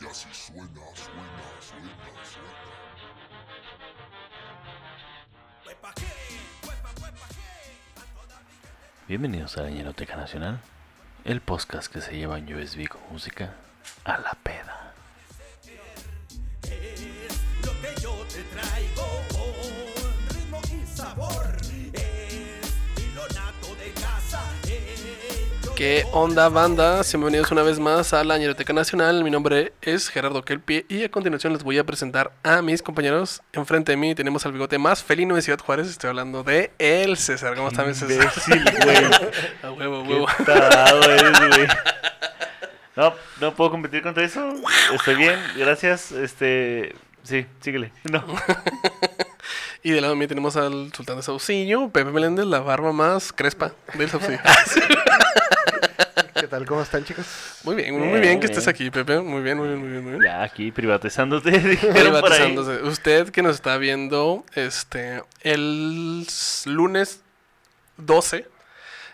Y así suena, suena, suena, suena. Bienvenidos a la Ñeroteca Nacional, el podcast que se lleva en USB con música a la peda. ¿Qué onda banda? Bienvenidos una vez más a la Ñeroteca Nacional. Mi nombre es Gerardo Kelpie y a continuación les voy a presentar a mis compañeros. Enfrente de mí tenemos al bigote más felino de Ciudad Juárez. Estoy hablando de el César. ¿Cómo está mi César? Güey. A huevo, a Qué huevo. tarado eres, güey. No, no puedo competir contra eso. Estoy bien, gracias. Este, sí, síguele. No. Y del lado de mí tenemos al sultán de Saucillo, Pepe Meléndez, la barba más crespa del Saucillo. ¿Qué tal? ¿Cómo están, chicos? Muy bien, muy Bien, bien que estés aquí, Pepe. Muy bien, muy bien, muy bien. Muy bien. Ya aquí privatizándote. dijeron por ahí. Privatizándose. Usted que nos está viendo este el lunes 12.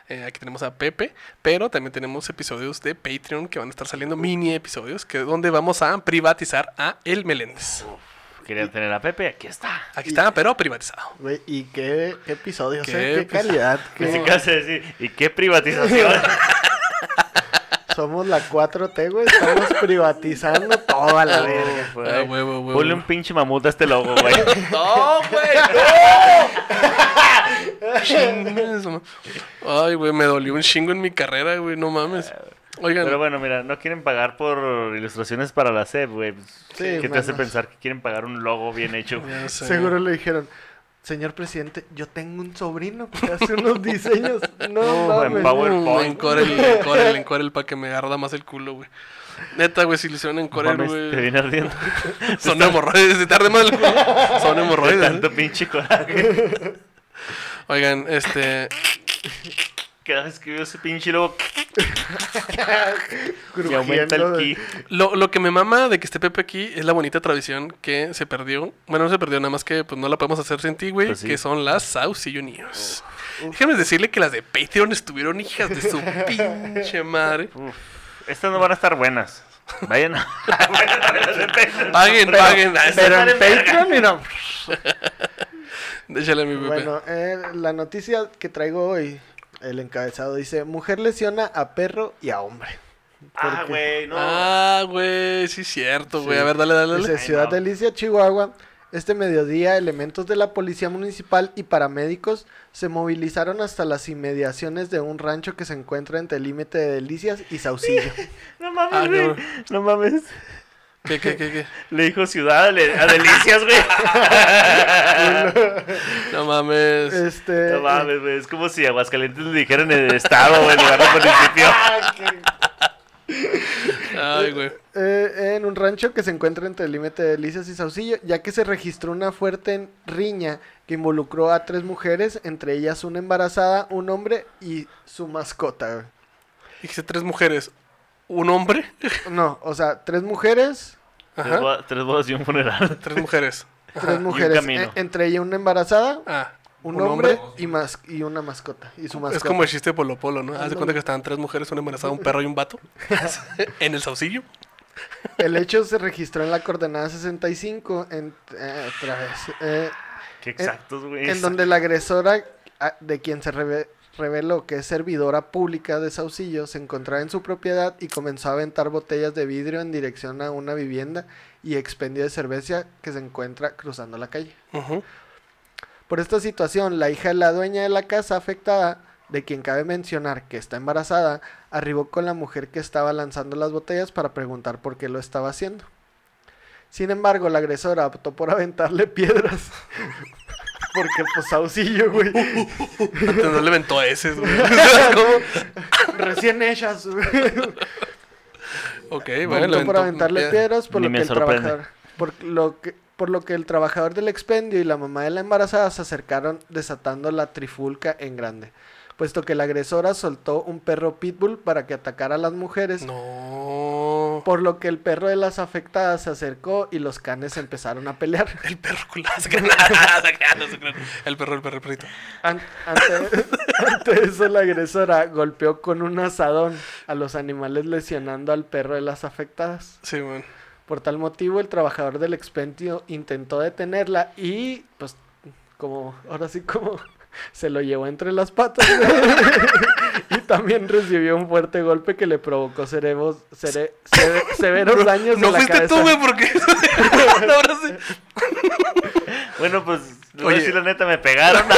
eh, aquí tenemos a Pepe, pero también tenemos episodios de Patreon que van a estar saliendo, mini episodios, que donde vamos a privatizar a El Meléndez. Querían tener a Pepe, aquí está. Aquí está, pero privatizado. Güey, ¿y qué, qué episodios? Qué eh? ¿Qué, calidad? Qué- decir, ¿y qué privatización? Somos la 4T, güey. Estamos privatizando toda la verga. Güey. Ah. Ponle un pinche mamut a este logo, güey. ¡No, güey! ¡No! Ay, güey, me dolió un chingo en mi carrera, güey, no mames. Oigan, Pero bueno, mira, no quieren pagar por ilustraciones para la SEP, güey. Sí, ¿Qué te hace pensar que quieren pagar un logo bien hecho? Seguro le dijeron, señor presidente, yo tengo un sobrino que hace unos diseños. No, Uh, en. PowerPoint. En Corel, en Corel, en Corel para que me agarra más el culo, güey. Neta, güey, si le hicieron en Corel, Mames, te güey. viene ardiendo. Son hemorroides, se tarde más el culo. Son De hemorroides. tanto ¿eh? pinche coraje. Oigan, este. Cada vez que veo ese pinche logo, me aumenta el ki. Lo, lo que me mama de que esté Pepe aquí es la bonita tradición que se perdió. Bueno, no se perdió, nada más que pues no la podemos hacer sin ti, güey. Pues sí. Que son las Saucillo News. Déjame decirle que las de Patreon estuvieron hijas de su pinche madre. Uf, estas no van a estar buenas. Vayan a... Paguen, paguen. Pero en Patreon, mira. Déjale a mi Pepe. Bueno, eh, la noticia que traigo hoy, el encabezado dice, mujer lesiona a perro y a hombre. Ah, güey, no. Ah, güey, sí es cierto, güey. Sí. A ver, dale, dale, Dice dale. Ciudad no. Delicia, Chihuahua. Este mediodía, elementos de la Policía Municipal y paramédicos se movilizaron hasta las inmediaciones de un rancho que se encuentra entre el límite de Delicias y Saucillo. No mames, Ah, güey. no. No mames. ¿Qué, qué, qué, qué? Le dijo ciudad a, le- a delicias, güey. No mames. Este, No mames, güey. Es como si Aguascalientes le dijeran el estado, güey, en lugar de municipio. Ay, güey. eh, en un rancho que se encuentra entre el límite de Delicias y Saucillo, ya que se registró una fuerte riña que involucró a tres mujeres, entre ellas una embarazada, un hombre y su mascota. güey. Dijiste tres mujeres. ¿Un hombre? No, o sea, tres mujeres, Tres, Ajá. bodas, tres bodas y un funeral. Tres mujeres. tres mujeres, camino. eh, entre ellas una embarazada, Ah. un, hombre, y más y una mascota y su mascota. Es como el chiste de Polo Polo, ¿no? Haz de cuenta que estaban tres mujeres, una embarazada, un perro y un vato. en el saucillo. El hecho se registró en la coordenada 65 en eh, otra vez, eh, Qué exactos, güey. en donde la agresora de quien se reve- reveló que es servidora pública de Saucillo se encontraba en su propiedad y comenzó a aventar botellas de vidrio en dirección a una vivienda y expendio de cerveza que se encuentra cruzando la calle. Por esta situación, la hija de la dueña de la casa afectada, de quien cabe mencionar que está embarazada, arribó con la mujer que estaba lanzando las botellas para preguntar por qué lo estaba haciendo. Sin embargo, la agresora optó por aventarle piedras. Porque pues auxilio, güey. No le aventó a ese, güey. ¿Cómo? Recién hechas. güey. Ok, bueno. por aventarle piedra. piedras por Ni lo que el trabajador por lo que por lo que el trabajador del expendio y la mamá de la embarazada se acercaron desatando la trifulca en grande, puesto que la agresora soltó un perro pitbull para que atacara a las mujeres, No. por lo que el perro de las afectadas se acercó y los canes empezaron a pelear. El perro crean. El perro, el perro, el perrito. An- ante, ante eso la agresora golpeó con un asadón a los animales lesionando al perro de las afectadas. Sí, bueno. Por tal motivo, el trabajador del expendio intentó detenerla y, pues, como, ahora sí como se lo llevó entre las patas. y también recibió un fuerte golpe que le provocó cerebros, cere- cere- severos daños No en la fuiste cabeza. tú, güey, porque. Ahora sí. Bueno, pues, a Oye. decir la neta, me pegaron.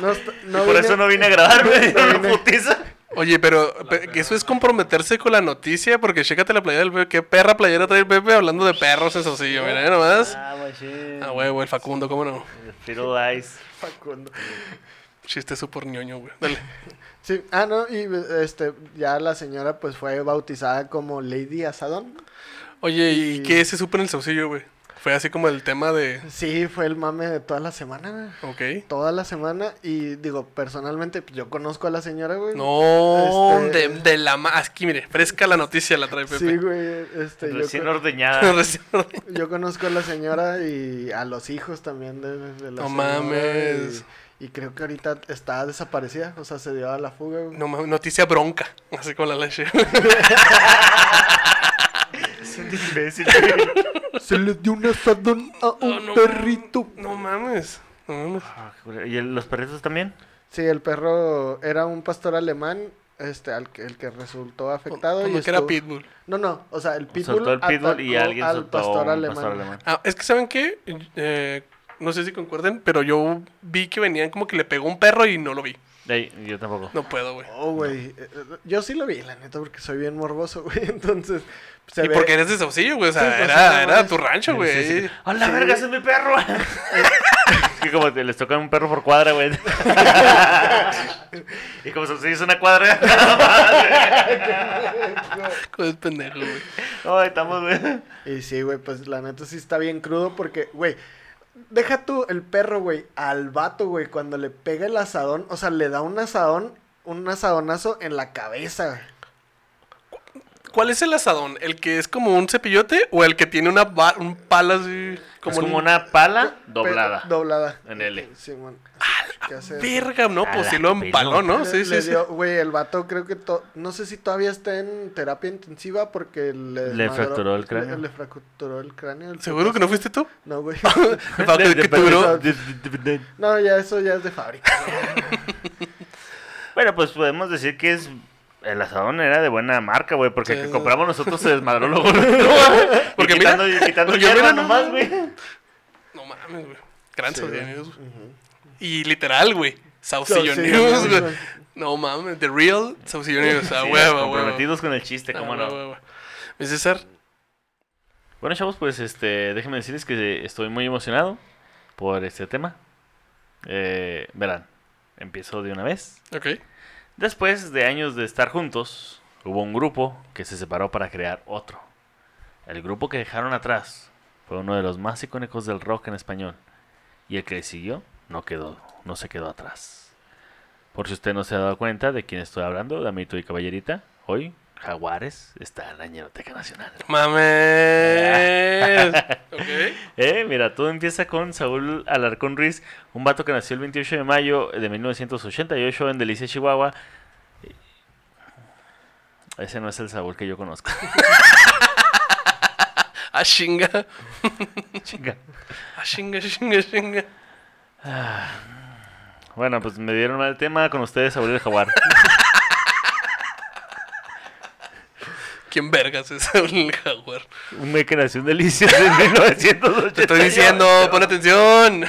No, y no por vine- eso no vine a grabar, me dieron no vine. putiza. Oye, pero, que eso es comprometerse con la noticia, porque chécate la playera del Pepe. ¿Qué perra playera trae el Pepe hablando de perros en Saucillo? Mira, nomás. Ah, machín. Ah, huevo, el Facundo, ¿cómo no? Fiddle Eyes. Facundo. Chiste súper ñoño, güey. Dale. Sí, ah, no, y este, ya la señora pues fue bautizada como Lady Asadón. Oye, ¿y Y- qué se supo en el Saucillo, güey? Fue así como el tema de. Sí, fue el mame de toda la semana, güey. Ok. Toda la semana. Y digo, personalmente, pues, yo conozco a la señora, güey. No, Este- de, de la ma- Aquí, mire, fresca la noticia la trae Pepe. Sí, güey. Este, yo, Recién ordeñada. Recién- yo conozco a la señora y a los hijos también de, de la No señora, mames. Y, y creo que ahorita está desaparecida. O sea, se dio a la fuga, güey. no mames, noticia bronca. Así con la leche. Es un imbécil. Se le dio un asadón a un Oh, no, perrito. No mames. No mames. Ah. ¿Y el- los perritos también? Sí, el perro era un pastor alemán, este, al que, el que resultó afectado. Como y que era Pitbull. No, no, o sea, el pitbull, Soltó el pitbull y alguien al soltó pastor alemán. pastor alemán. Ah, es que ¿saben qué? Eh, no sé si concuerden, pero yo vi que venían como que le pegó un perro y no lo vi. Yo tampoco. No puedo, güey. Oh, güey. eh, eh, Yo sí lo vi, la neta, porque soy bien morboso, güey. Entonces, se y ve- porque eres de Saucillo, güey. O sea, Sí, pues, era, era tu rancho, güey. Sí, sí, sí. ¡A la Sí. verga, ese es mi perro! es que como te- les tocan un perro por cuadra, güey. y como se hizo una cuadra. Con el pendejo, güey. Ay, estamos, güey. Y sí, güey, pues la neta sí está bien crudo porque, güey, deja tú el perro, güey, al vato, güey, cuando le pega el asadón, o sea, le da un asadón, un asadonazo en la cabeza. ¿Cuál es el asadón? ¿El que es como un cepillote o el que tiene una un así? Como, es un- como una pala doblada. Pe- doblada. En L. Sí, man. ¿Qué hace? Verga, no, pues sí lo empaló, ¿no? Le- Sí, le sí, dio- Güey, el vato creo que... to- No sé si todavía está en terapia intensiva porque le... Fracturó el cráneo. Le, le fracturó el cráneo. el ¿Seguro que no fuiste tú? No, güey. No, ya eso ya es de fábrica. Bueno, pues podemos decir que es. El asadón era de buena marca, güey, porque Sí, el que no. compramos nosotros se desmadró luego. Porque y mira, quitando, quitando porque hierba mira nomás, güey. No mames, güey. Gran Sí, güey. News, güey. Y literal, güey. Saucillo News, News, güey. güey. No mames, The Real Saucillo News. A Sí, huevo, huevo. comprometidos con el chiste, cómo no. a huevo. Mi César, Bueno, chavos, pues este, déjenme decirles que estoy muy emocionado por este tema. Eh, verán, empiezo de una vez. ok. Después de años de estar juntos, hubo un grupo que se separó para crear otro. El grupo que dejaron atrás fue uno de los más icónicos del rock en español. Y el que siguió no quedó, no se quedó atrás. Por si usted no se ha dado cuenta de quién estoy hablando, Damito y Caballerita, hoy Jaguares está en la Ñeroteca Nacional. Mames. ok. Eh, mira, todo empieza con Saúl Alarcón Ruiz, un vato que nació el 28 de mayo de 1988 en Delicia, Chihuahua. Ese no es el Saúl que yo conozco. Ah, chinga. Chinga. Ah, chinga, chinga, chinga. Bueno, pues me dieron mal tema con ustedes, Saúl el Jaguar. ¿Quién vergas es el jaguar? Un güey que nació en Delicias en 1988. Te estoy diciendo, pon atención.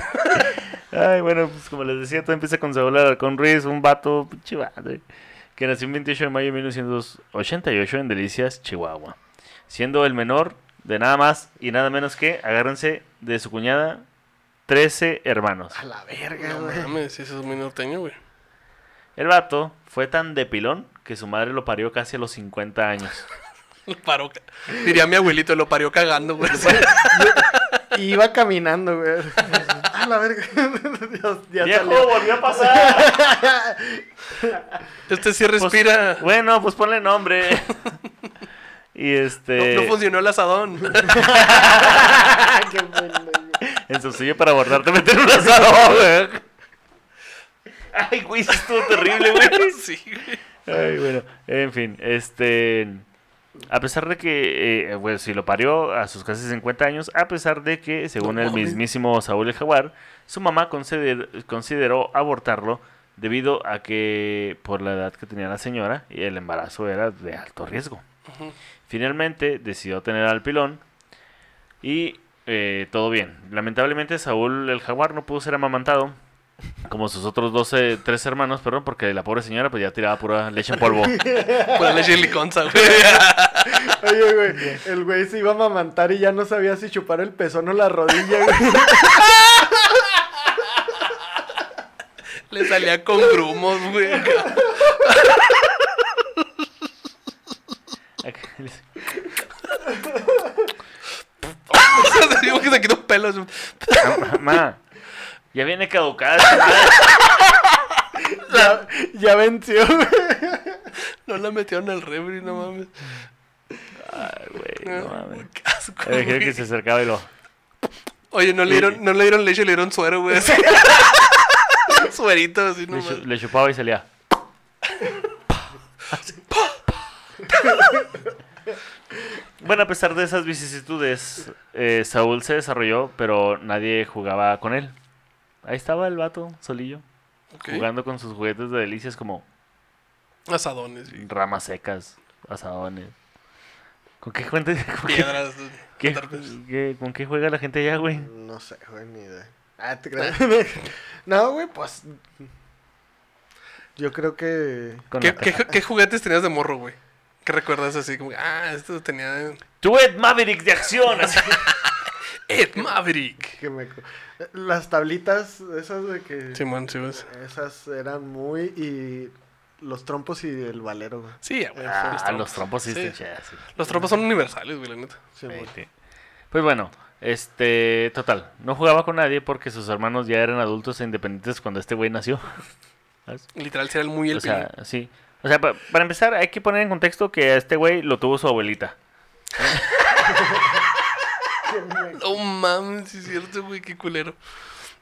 Ay, bueno, pues como les decía, todo empieza con Saúl Alarcón Ruiz, un vato, eh, que nació el 28 de mayo de 1988 en Delicias, Chihuahua. Siendo el menor de nada más y nada menos que, agárrense, de su cuñada, 13 hermanos. A la verga, No güey. mames, eso es muy norteño, güey. El vato fue tan de pilón que su madre lo parió casi a los 50 años. Lo paró Diría mi abuelito, lo parió cagando, güey. Iba caminando, güey. A la verga. Dios, ya ¡Viejo, salió. volvió a pasar! Este sí respira. Bueno, pues ponle nombre. y No, este... no funcionó el asadón. En su silla para abordarte meter un asado, güey. Ay, güey, eso estuvo terrible, güey. sí, güey. Ay, bueno, en fin, este. A pesar de que, eh, bueno, si lo parió a sus casi 50 años, a pesar de que, según No el mismísimo Saúl el Jaguar, su mamá consider- consideró abortarlo debido a que, por la edad que tenía la señora, y el embarazo era de alto riesgo. Finalmente decidió tener al pilón y eh, todo bien. Lamentablemente Saúl el jaguar no pudo ser amamantado como sus otros 12, tres hermanos, perdón, porque la pobre señora pues ya tiraba pura leche en polvo. Pura leche de liconza, güey. Oye, güey, el güey se iba a mamantar y ya no sabía si chupar el pezón o la rodilla, güey. Le salía con grumos, güey. Digo que se quitó pelos. Ma, ya viene caducada. Ya, ya venció, güey. No la metieron al refri, no mames. Ay, güey, no mames. Qué asco, Eh, creo que se acercaba y lo... Oye, no le, dieron, no le dieron leche, le dieron suero, güey. Suerito, así, no Le, le chupaba y salía. bueno, a pesar de esas vicisitudes, eh, Saúl se desarrolló, pero nadie jugaba con él. Ahí estaba el vato, solillo, jugando con sus juguetes de delicias como Asadones, y ramas secas, asadones. ¿Con qué, con qué- piedras. qué- tarpes. qué- ¿Con qué juega la gente allá, güey? No sé, güey, ni idea. Ah, te creas. no, güey, pues. Yo creo que. ¿Qué, juguetes tenías de morro, güey? ¿Qué recuerdas así? Como, ah, esto tenía... Tuet Maverick de acción. así. Ed Maverick. que me... Las tablitas, esas de que. Simón, sí, pues. Esas eran muy. Y los trompos y el valero, güey. Sí, güey. Ah, los los trompos. trompos sí, Sí. Los trompos son universales, güey, la neta. Sí. Pues bueno, este, total, no jugaba con nadie porque sus hermanos ya eran adultos e independientes cuando este güey nació. ¿Sabes? Literal, el muy el O sea, sí. O sea, pa- para empezar, hay que poner en contexto que a este güey lo tuvo su abuelita. No mames, sí es cierto, güey, qué culero.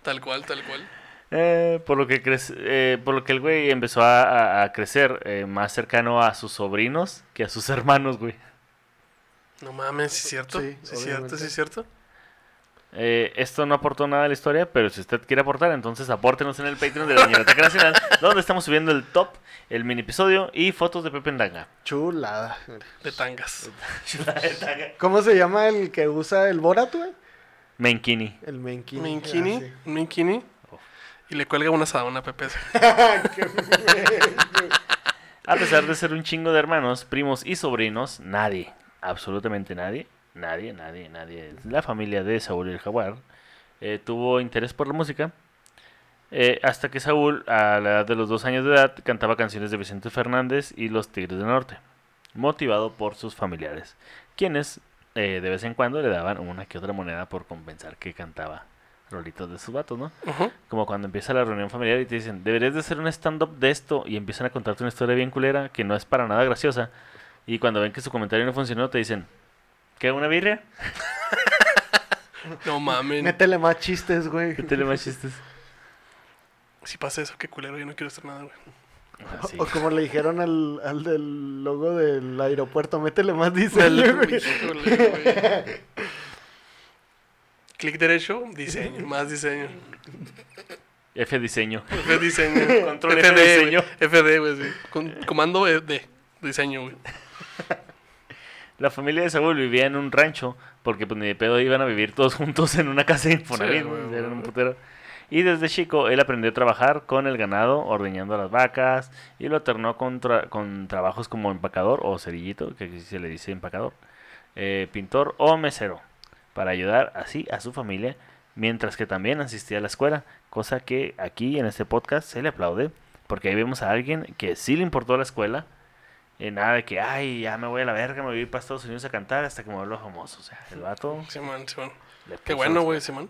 Tal cual, tal cual. Eh, por lo que crece- eh, por lo que el güey empezó a, a- a crecer eh, más cercano a sus sobrinos que a sus hermanos, güey. No mames, sí es cierto. Sí, Sí, es cierto, sí es cierto. Eh, esto no aportó nada a la historia, pero si usted quiere aportar, entonces apórtenos en el Patreon de la Ñeroteca Nacional, donde estamos subiendo el top, el mini episodio y fotos de Pepe Ndanga. Chulada. De tangas. ¿Cómo se llama el que usa el Borat, güey? Menkini. El Menkini. Minkini, Ah, sí. un Minkini. Y le cuelga una asadona a Pepe. A pesar de ser un chingo de hermanos, primos y sobrinos, nadie, absolutamente nadie, nadie, nadie, nadie, la familia de Saúl el Jaguar, eh, tuvo interés por la música. eh, hasta que Saúl, a la edad de los dos años de edad, cantaba canciones de Vicente Fernández y los Tigres del Norte, motivado por sus familiares, quienes eh, de vez en cuando le daban una que otra moneda por compensar que cantaba rolitos de sus vatos, ¿no? Como cuando empieza la reunión familiar y te dicen, deberías de hacer un stand-up de esto y empiezan a contarte una historia bien culera que no es para nada graciosa. Y cuando ven que su comentario no funcionó, te dicen, ¿qué, una birria? No mames. Métele más chistes, güey. Métele más chistes. Si pasa eso, qué culero, yo no quiero hacer nada, güey. Así. O como le dijeron al, al del logo del aeropuerto, métele más diseño, güey. Clic derecho, diseño, más diseño. F diseño. F diseño. Control FD, F diseño. güey. FD, güey, sí. Con- comando E, D, diseño, güey. La familia de Saúl vivía en un rancho porque pues ni de pedo iban a vivir todos juntos en una casa de Infonavit. Sí, güey, eran un güey. putero. Y desde chico él aprendió a trabajar con el ganado, ordeñando a las vacas, y lo alternó con, tra- con trabajos como empacador o cerillito, que aquí se le dice empacador, eh, pintor o mesero, para ayudar así a su familia, mientras que también asistía a la escuela, cosa que aquí en este podcast se le aplaude, porque ahí vemos a alguien que sí le importó la escuela, eh, nada de que, ay, ya me voy a la verga, me voy a ir para Estados Unidos a cantar hasta que me vuelva famoso. O sea, el vato. Simón, Simón. Qué bueno, güey. Simón.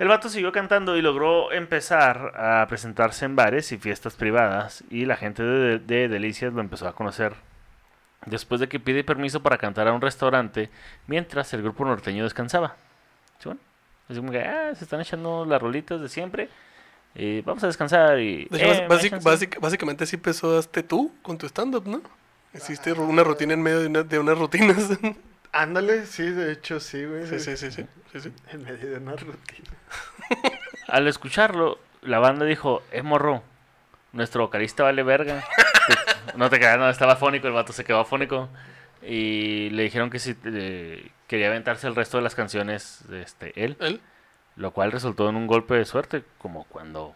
El vato siguió cantando y logró empezar a presentarse en bares y fiestas privadas. Y la gente de, de Delicias lo empezó a conocer. Después de que pide permiso para cantar a un restaurante mientras el grupo norteño descansaba. ¿Sí, bueno? Así como que, ah, se están echando las rolitas de siempre. Y vamos a descansar y. De hecho, eh, básic- méchanse. básic- básicamente así empezaste tú con tu stand-up, ¿no? Hiciste ru- una rutina en medio de, una- de unas rutinas. Ándale, sí, de hecho sí, güey. sí, sí, sí, sí, sí. En medio de una rutina. Al escucharlo, la banda dijo, eh, morro, nuestro vocalista vale verga. no te creas, no, estaba fónico, el vato se quedó fónico. Y le dijeron que si eh, quería aventarse el resto de las canciones, este, él. ¿Él? Lo cual resultó en un golpe de suerte, como cuando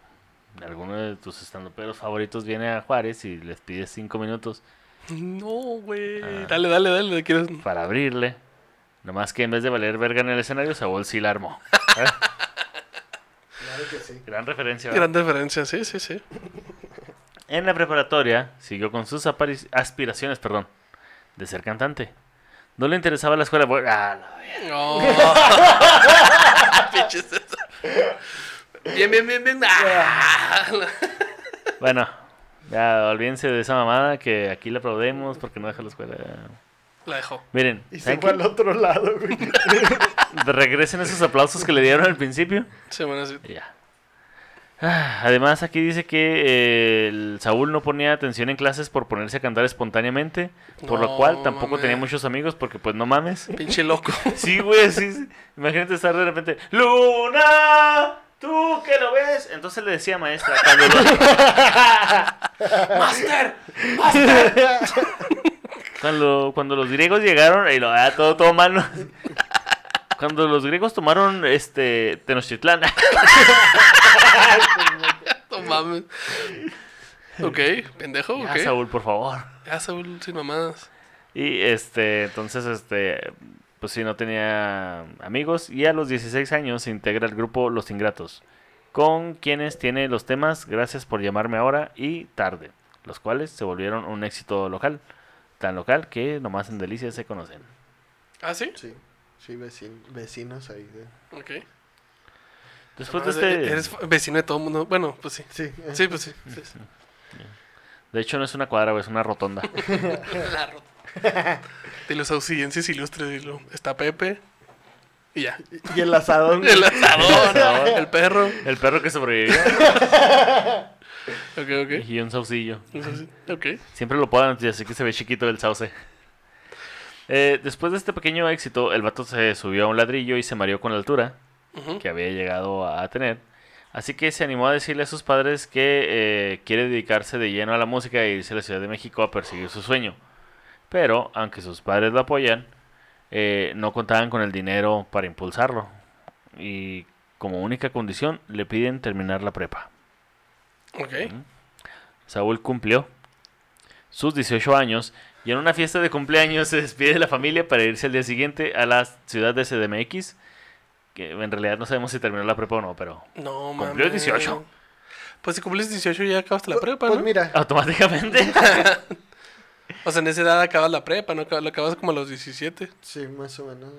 alguno de tus estandoperos favoritos viene a Juárez y les pides cinco minutos No, güey. Ah. Dale, dale, dale. ¿quieres? para abrirle. Nomás que en vez de valer verga en el escenario, Saúl sí la armó. ¿Eh? Claro que sí. Gran referencia. ¿verdad? Gran diferencia, sí, sí, sí. En la preparatoria siguió con sus aspiraciones, perdón, de ser cantante. No le interesaba la escuela. ah, la verga. Bien, bien, bien, bien. Ah. Bueno, ya olvídense de esa mamada que aquí le aplaudemos porque no deja la escuela. La dejó. Miren, Y se ¿saben fue al otro lado, güey. regresen esos aplausos que le dieron al principio. Sí, bueno, sí. Y Ya. Ah, Además, aquí dice que eh, el Saúl no ponía atención en clases por ponerse a cantar espontáneamente, por lo cual tampoco tenía muchos amigos porque pues no mames. Pinche loco. Sí, güey, sí, sí. Imagínate estar de repente, Luna, tú que lo ves. Entonces le decía maestra, cuando los, ¡Master! cuando, cuando los griegos llegaron, y lo, ah, todo, todo mal, ¿no? Cuando los griegos tomaron este Tenochtitlán, No mames. Ok, pendejo, ya, ok. Saúl, por favor. Ya, Saúl, sin mamadas. Y este, entonces, este, pues sí, no tenía amigos. Y a los 16 años se integra el grupo Los Ingratos, con quienes tiene los temas Gracias por llamarme ahora y Tarde, los cuales se volvieron un éxito local. Tan local que nomás en Delicias se conocen. ¿Ah, sí? Sí, sí, vecin- vecinos ahí. De... Ok. Después de Ah, este. Eres vecino de todo el mundo. Bueno, pues sí. Sí, eh. Sí, pues sí. sí, sí. De hecho, no es una cuadra, güey, es una rotonda. La rota. De los auxilienses ilustres. Está Pepe. Y ya. Y el asadón. El asador. asador. el perro. El perro que sobrevivió Ok, ok. y un saucillo. Ok. Siempre lo ponen, así que se ve chiquito el sauce. Eh, después de este pequeño éxito, el vato se subió a un ladrillo y se mareó con la altura Que había llegado a tener. Así que se animó a decirle a sus padres que eh, quiere dedicarse de lleno a la música e irse a la Ciudad de México a perseguir su sueño. Pero, aunque sus padres lo apoyan, eh, no contaban con el dinero para impulsarlo. Y como única condición, le piden terminar la prepa. Ok. Saúl cumplió sus 18 años y en una fiesta de cumpleaños se despide de la familia para irse al día siguiente a la ciudad de CDMX. Que en realidad no sabemos si terminó la prepa o no, pero No, mames. Cumplió 18. Pues si cumples 18 ya acabaste la prepa, Pues ¿no? mira, automáticamente. O sea, en esa edad acabas la prepa, ¿no? Acabas- Lo acabas como a los 17. sí, más o menos.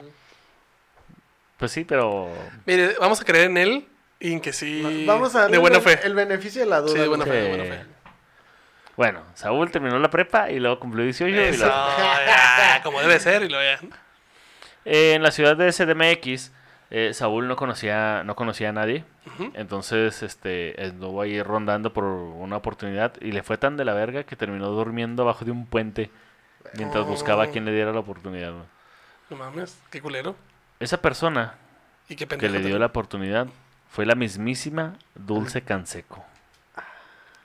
pues sí, pero Mire, vamos a creer en él y en que sí. Vamos a darle De buena el, fe. el beneficio de la duda. Sí, de buena fe, de Sí. buena fe. bueno, Saúl terminó la prepa y luego cumplió 18 y luego- ya, como debe ser y lo ya. Eh, en la ciudad de CDMX, eh, Saúl no conocía, no conocía a nadie. Entonces, este, estuvo ahí rondando por una oportunidad y le fue tan de la verga que terminó durmiendo abajo de un puente mientras buscaba a quien le diera la oportunidad. No mames, qué culero. Esa persona Y qué que le dio la oportunidad fue la mismísima Dulce Canseco.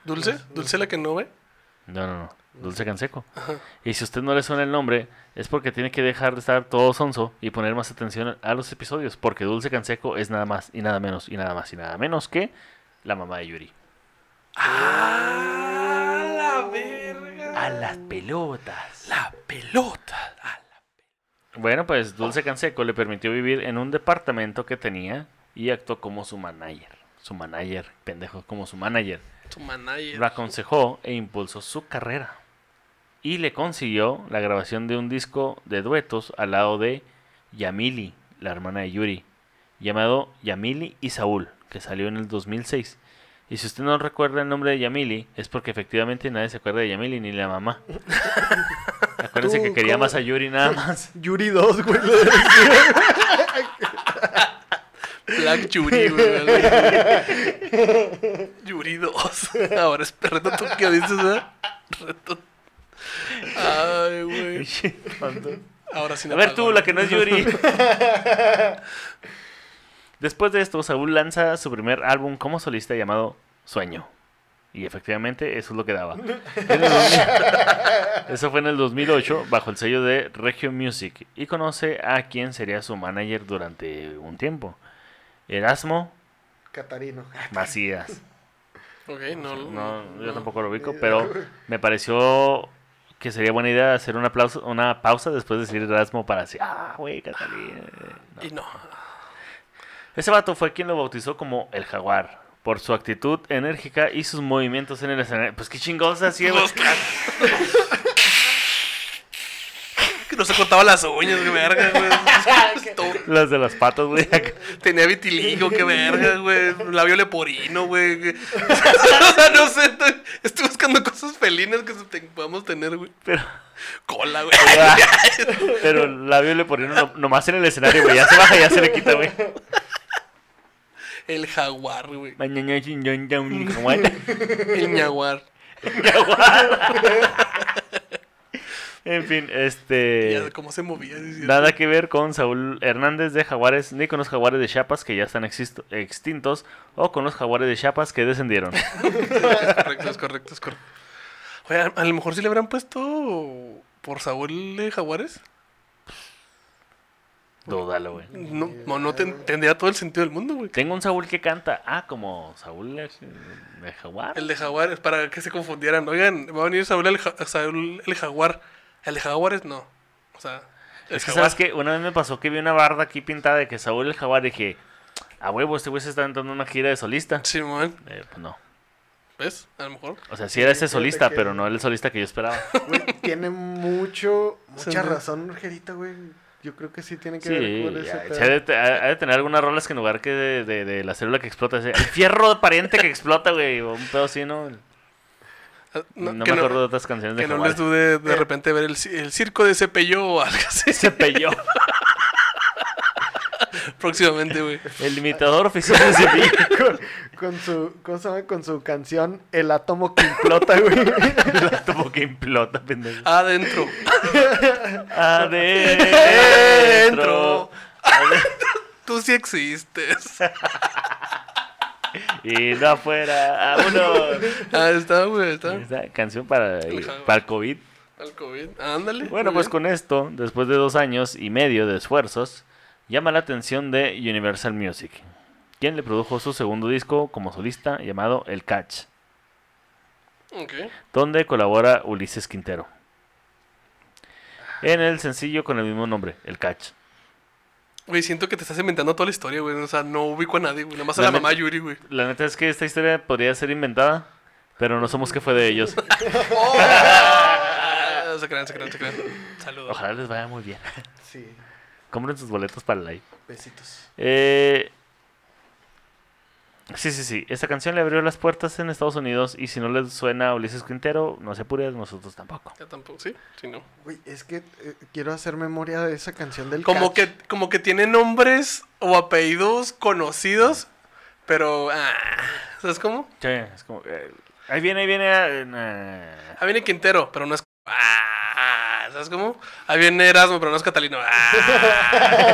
¿Dulce? ¿Dulce la que no ve? No, no, no. Dulce Canseco. Ajá. Y si a usted no le suena el nombre, es porque tiene que dejar de estar todo sonso y poner más atención a los episodios. Porque Dulce Canseco es nada más y nada menos y nada más y nada menos que la mamá de Yuri. ¡Ah, la verga! A las pelotas. La pelota. La- Bueno, pues Dulce Canseco le permitió vivir en un departamento que tenía y actuó como su manager. Su manager, pendejo, como su manager. Tu manager. Lo aconsejó e impulsó su carrera. Y le consiguió la grabación de un disco de duetos al lado de Yamili, la hermana de Yuri, llamado Yamili y Saúl, que salió en el 2006. Y si usted no recuerda el nombre de Yamili, es porque efectivamente nadie se acuerda de Yamili ni la mamá. Acuérdense Tú, que quería ¿cómo? más a Yuri nada más. Yuri 2, güey. decía. Black Yuri, güey. Yuri 2. Ahora es Reto Tokio, dices, ¿verdad? Reto. Ay, güey. Ahora sí A ver tú, la que no es Yuri. Después de esto, Saúl lanza su primer álbum como solista llamado Sueño. Y efectivamente, eso es lo que daba. En el 2000 Eso fue en el 2008, bajo el sello de Regio Music. Y conoce a quien sería su manager durante un tiempo. Erasmo Catarino. Macías. Ok, no. No, yo no. tampoco lo ubico, pero me pareció que sería buena idea hacer una, pausa- una pausa después de decir Erasmo para decir, ah, güey, Catalina. No. Y no. Ese vato fue quien lo bautizó como el jaguar. Por su actitud enérgica y sus movimientos en el escenario. Pues qué chingados hacía, güey. Que no se cortaba las uñas, qué verga, güey. Las de las patas, güey. Tenía vitiligo, qué verga, güey. Labio leporino, güey. o sea, no sé. estoy- Estoy buscando cosas felinas que podamos tener, güey. Pero, Cola, güey. pero el labio le ponían no- nomás en el escenario, güey. Ya se baja y ya se le quita, güey. El jaguar, güey. Un jaguar. El ñaguar. En fin, Ya, este. cómo se movía. Nada que ver con Saúl Hernández de Jaguares, ni con los Jaguares de Chiapas que ya están extintos, o con los Jaguares de Chiapas que descendieron. Es correcto, es correcto, es correcto. Oye, a, lo mejor sí le habrán puesto por Saúl de Jaguares. Dúdalo, güey. No, no, no ten- tendría todo el sentido del mundo, güey. Tengo un Saúl que canta. Ah, como Saúl de, Jaguar. El de Jaguares, para que se confundieran. Oigan, va a venir Saúl el, Saúl el Jaguar. El de Jaguares no. O sea, el Es que, Jaguar. ¿sabes qué? Una vez me pasó que vi una barda aquí pintada de que Saúl el Jaguar y dije, a huevo, este güey se está entrando una gira de solista. Simón, Eh, pues no. ¿ves? A lo mejor. O sea, sí era ese solista, que- pero no el solista que yo esperaba. Güey, tiene mucho, mucha Sí. razón, Gerita, güey. Yo creo que sí tiene que Sí, ver con ese ya, pedo. se ha de, te- ha- ha de tener algunas rolas que en lugar que de, de- de la célula que explota, ese- el fierro pariente que explota, güey, o un pedo así, ¿no? Ah, No, No, me no- acuerdo de otras canciones de Que no les dude de repente ver el, el circo de Cepello o algo así. Se pelló. Próximamente, güey. El imitador oficial de Cepillo. con, con su, ¿cómo se llama? Con su canción El átomo que implota, güey. El átomo que implota, pendejo. Adentro. Adentro. Tú sí existes. Y no afuera. Vámonos. Ah, está, güey, está. Esta canción para, para el COVID. Al COVID. Ándale. Bueno, pues bien. con esto, después de dos años y medio de esfuerzos, llama la atención de Universal Music, quien le produjo su segundo disco como solista llamado El Catch, Ok. donde colabora Ulises Quintero. En el sencillo con el mismo nombre, El Catch. Güey, siento que te estás inventando toda la historia, güey. O sea, no ubico a nadie, güey. Nada más a La la mamá Yuri, güey. La neta es que esta historia podría ser inventada, pero no somos que fue de ellos. Ah, se crean, se crean, se crean. Saludos. Ojalá les vaya muy bien. Sí, Compren sus boletos para el live. besitos. Eh, sí, sí, sí. Esta canción le abrió las puertas en Estados Unidos y si no les suena a Ulises Quintero, no se apuren, nosotros tampoco. Ya tampoco, sí, sí, no. Güey, es que eh, quiero hacer memoria de esa canción del Como Catch. que, como que tiene nombres o apellidos conocidos, pero. Ah, ¿Sabes cómo? Sí, es como... eh, ahí viene, ahí viene... eh, nah. Ahí viene Quintero, pero no es. Ah, ¿Sabes cómo? Ahí viene Erasmo, pero no es Catalino. Ah.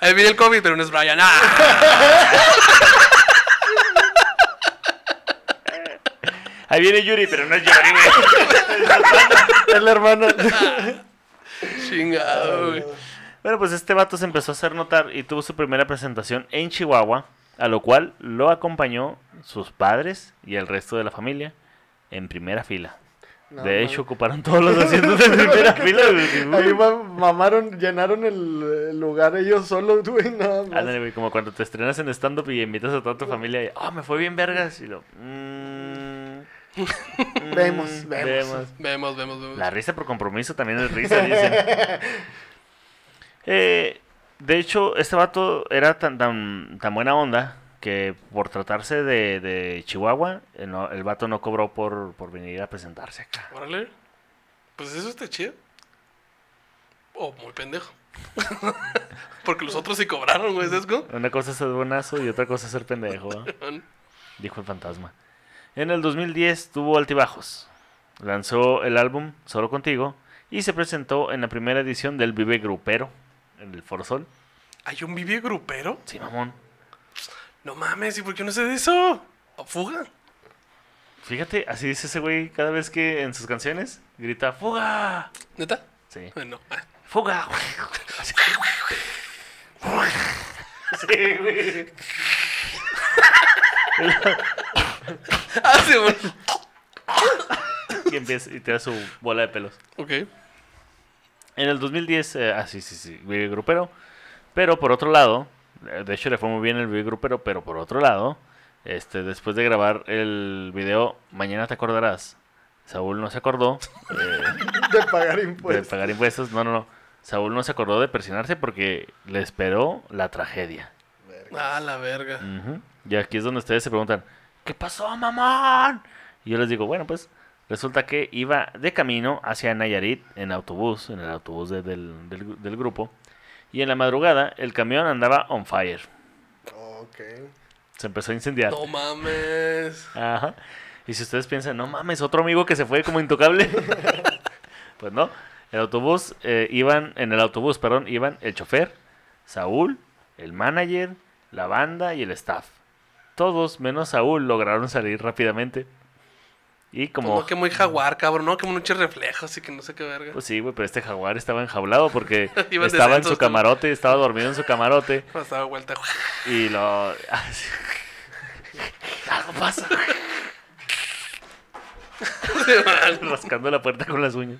Ahí viene el COVID, pero no es Brian. Ah. Ahí viene Yuri, pero no es Yuri, güey. El hermano. Chingado, güey. Bueno, pues este vato se empezó a hacer notar y tuvo su primera presentación en Chihuahua, a lo cual lo acompañó sus padres y el resto de la familia en primera fila. No, de man. hecho, ocuparon todos los asientos de primera fila. güey. Ahí ma- mamaron, llenaron el, el lugar ellos solos, güey, nada más. Ándale, güey, como cuando te estrenas en stand-up y invitas a toda tu familia y, ah, me fue bien vergas. Y lo, mm, Vemos, mm, vemos. Vemos, vemos, vemos. La risa por compromiso también es risa, dicen. Eh, de hecho, este vato era tan, tan, tan buena onda que por tratarse de, de Chihuahua, el, no- el vato no cobró por, por venir a presentarse acá. Órale. Pues eso está chido. Oh, muy pendejo. Porque los otros sí cobraron, güey, ¿sabes cómo? Una cosa es ser buenazo y otra cosa es ser pendejo, dijo el fantasma. En el 2010 tuvo altibajos. lanzó el álbum Solo Contigo y se presentó en la primera edición del Vive Grupero en el Foro Sol. ¿Hay un vive grupero? Sí, mamón. No mames, ¿y por qué no sé de eso? ¿O fuga? Fíjate, así dice ese güey cada vez que en sus canciones grita ¡Fuga! ¿Neta? Sí. Eh, No. Ah. ¡Fuga! Sí, güey. Ah, sí, bueno. Y empieza y te da su bola de pelos. Ok. En el 2010, eh, ah, sí, sí, sí, Grupero. Pero por otro lado, de hecho le fue muy bien el Vive Grupero, pero por otro lado, este, después de grabar el video Mañana te acordarás, Saúl no se acordó eh, De pagar de impuestos. pagar impuestos. No, no, no. Saúl no se acordó de presionarse porque le esperó la tragedia. Ah, la verga. Y aquí es donde ustedes se preguntan, ¿qué pasó, mamón? Y yo les digo, bueno, pues resulta que iba de camino hacia Nayarit en autobús, en el autobús de- del, del- del grupo. Y en la madrugada el camión andaba on fire. Ok. Se empezó a incendiar. No mames. Ajá. Y si ustedes piensan, no mames, otro amigo que se fue como intocable. pues no. El autobús, eh, iban, en el autobús, perdón, iban el chofer, Saúl, el manager, la banda y el staff. Todos, menos Saúl, lograron salir rápidamente. Y Como... no, que muy jaguar, cabrón. No, que muchos reflejos y que no sé qué verga. Pues sí, güey, pero este jaguar estaba enjaulado porque estaba en su tú. camarote, estaba dormido en su camarote. Nos daba vuelta. Y lo. Algo pasa. Rascando la puerta con las uñas.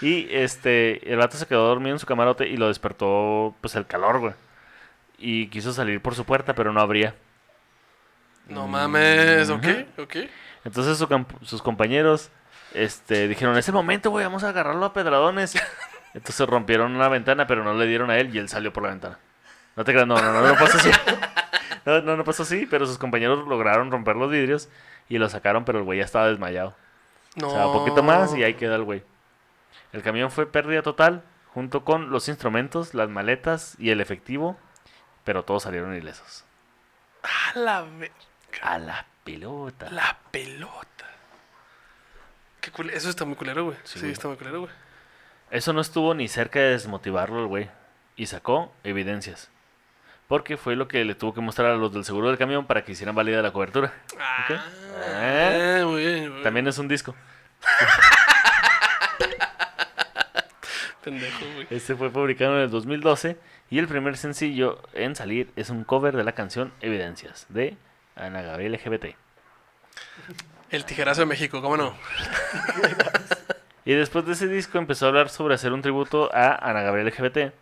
Y este. El vato se quedó dormido en su camarote y lo despertó, pues el calor, güey. Y quiso salir por su puerta, pero no abría. No mames. Ok, ok. Entonces su sus compañeros este, dijeron: Es el momento, güey, vamos a agarrarlo a pedradones. Entonces rompieron una ventana, pero no le dieron a él y él salió por la ventana. No te creas, no, no, no, no pasó así. No, no, no pasó así, pero sus compañeros lograron romper los vidrios y lo sacaron, pero el güey ya estaba desmayado. No. O sea, poquito más y ahí queda el güey. El camión fue pérdida total, junto con los instrumentos, las maletas y el efectivo, pero todos salieron ilesos. A la verga. A la pelota. La pelota. Qué cul- Eso está muy culero, güey. Sí, está muy culero, güey. Eso no estuvo ni cerca de desmotivarlo el güey. Y sacó evidencias. Porque fue lo que le tuvo que mostrar a los del seguro del camión para que hicieran válida la cobertura. Ah, Eh. muy bien, muy bien. También es un disco. Pendejo, güey. Este fue publicado en el 2012 y el primer sencillo en salir es un cover de la canción Evidencias de Ana Gabriel LGBT. El tijerazo de México, ¿cómo no? Y después de ese disco empezó a hablar sobre hacer un tributo a Ana Gabriel LGBT.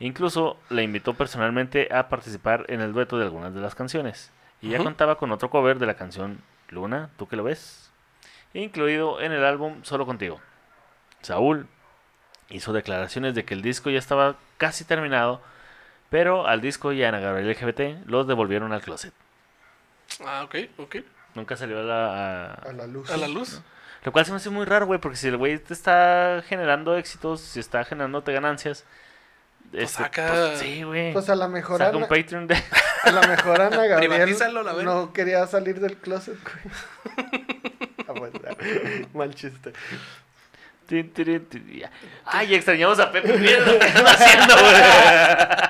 Incluso la invitó personalmente a participar en el dueto de algunas de las canciones. Y ya contaba con otro cover de la canción Luna, ¿tú que lo ves? Incluido en el álbum Solo Contigo. Saúl hizo declaraciones de que el disco ya estaba casi terminado, pero al disco y a Ana Gabriel LGBT los devolvieron al closet. Ah, ok, ok. Nunca salió a la, a- A la luz. A la luz. lo cual se me hace muy raro, güey, porque si el güey te está generando éxitos, si está generándote ganancias. Pues saca- sí, güey. Pues a lo mejor saca Ana, un Patreon de. a lo mejor Ana Gabriel la no quería salir del closet, güey. Ah, pues, Mal chiste. Ay, extrañamos a Pepe. Mira lo que está haciendo, güey.